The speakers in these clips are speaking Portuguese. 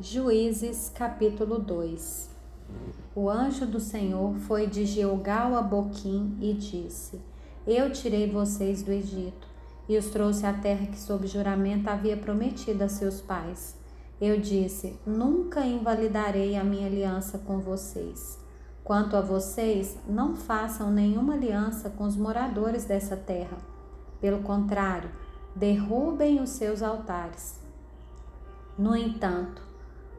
Juízes capítulo 2 O anjo do Senhor foi de Gilgal a Boquim e disse: Eu tirei vocês do Egito e os trouxe à terra que sob juramento havia prometido a seus pais. Eu disse: Nunca invalidarei a minha aliança com vocês. Quanto a vocês, não façam nenhuma aliança com os moradores dessa terra. Pelo contrário, derrubem os seus altares. No entanto,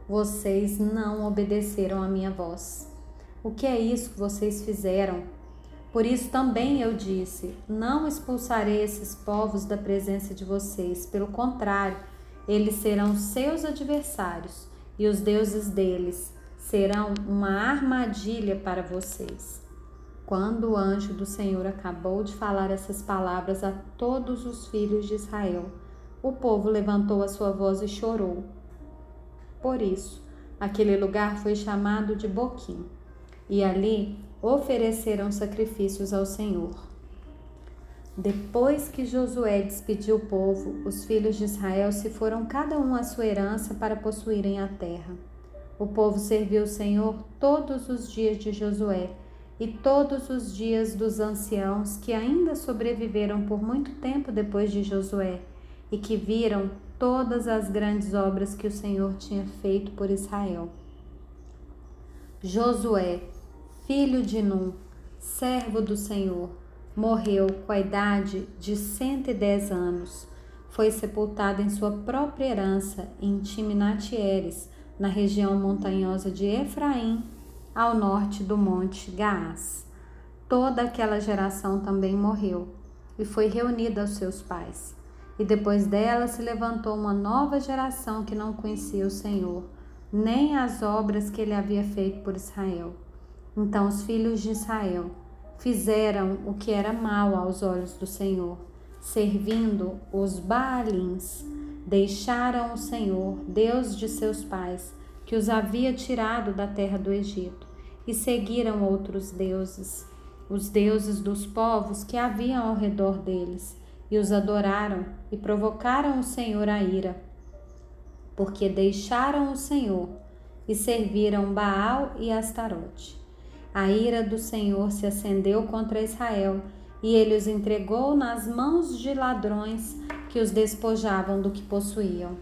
vocês não obedeceram à minha voz. O que é isso que vocês fizeram? Por isso também eu disse: Não expulsarei esses povos da presença de vocês, pelo contrário, eles serão seus adversários, e os deuses deles serão uma armadilha para vocês. Quando o anjo do Senhor acabou de falar essas palavras a todos os filhos de Israel, o povo levantou a sua voz e chorou. Por isso, aquele lugar foi chamado de Boquim, e ali ofereceram sacrifícios ao Senhor. Depois que Josué despediu o povo, os filhos de Israel se foram cada um à sua herança para possuírem a terra. O povo serviu o Senhor todos os dias de Josué e todos os dias dos anciãos que ainda sobreviveram por muito tempo depois de Josué e que viram todas as grandes obras que o Senhor tinha feito por Israel. Josué, filho de Num, servo do Senhor, morreu com a idade de 110 anos. Foi sepultado em sua própria herança em Timnatieres, na região montanhosa de Efraim, ao norte do monte Gaás. Toda aquela geração também morreu e foi reunida aos seus pais. E depois dela se levantou uma nova geração que não conhecia o Senhor, nem as obras que ele havia feito por Israel. Então os filhos de Israel fizeram o que era mal aos olhos do Senhor, servindo os Baalins. Deixaram o Senhor, Deus de seus pais, que os havia tirado da terra do Egito, e seguiram outros deuses, os deuses dos povos que haviam ao redor deles, e os adoraram e provocaram o Senhor a ira, porque deixaram o Senhor e serviram Baal e Astarote. A ira do Senhor se acendeu contra Israel e ele os entregou nas mãos de ladrões que os despojavam do que possuíam.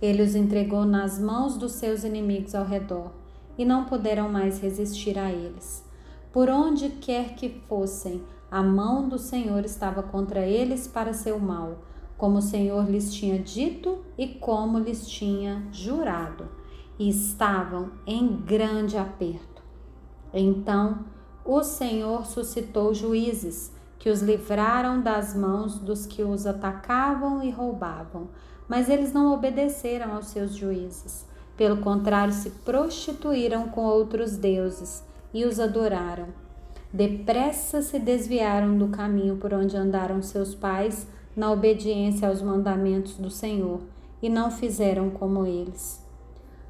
Ele os entregou nas mãos dos seus inimigos ao redor, e não puderam mais resistir a eles. Por onde quer que fossem, a mão do Senhor estava contra eles para seu mal, como o Senhor lhes tinha dito e como lhes tinha jurado, e estavam em grande aperto. Então o Senhor suscitou juízes que os livraram das mãos dos que os atacavam e roubavam mas eles não obedeceram aos seus juízes. Pelo contrário, se prostituíram com outros deuses e os adoraram. Depressa se desviaram do caminho por onde andaram seus pais, na obediência aos mandamentos do Senhor, e não fizeram como eles.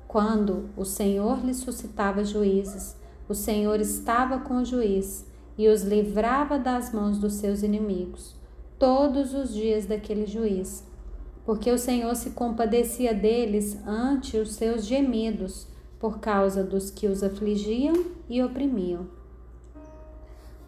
Quando o Senhor lhes suscitava juízes, o Senhor estava com o juiz e os livrava das mãos dos seus inimigos, todos os dias daquele juiz porque o Senhor se compadecia deles ante os seus gemidos, por causa dos que os afligiam e oprimiam.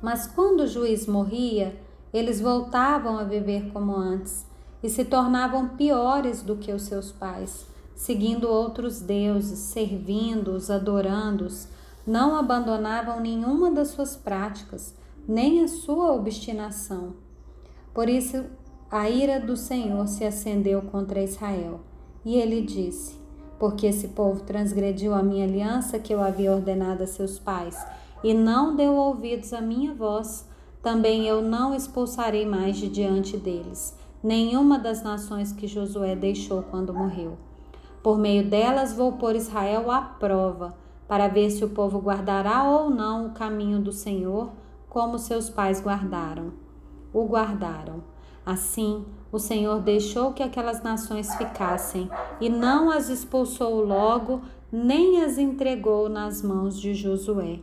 Mas quando o juiz morria, eles voltavam a viver como antes e se tornavam piores do que os seus pais, seguindo outros deuses, servindo-os, adorando-os, não abandonavam nenhuma das suas práticas, nem a sua obstinação. Por isso a ira do Senhor se acendeu contra Israel. E ele disse: Porque esse povo transgrediu a minha aliança que eu havia ordenado a seus pais, e não deu ouvidos à minha voz, também eu não expulsarei mais de diante deles nenhuma das nações que Josué deixou quando morreu. Por meio delas vou pôr Israel à prova, para ver se o povo guardará ou não o caminho do Senhor, como seus pais guardaram. O guardaram. Assim, o Senhor deixou que aquelas nações ficassem e não as expulsou logo, nem as entregou nas mãos de Josué.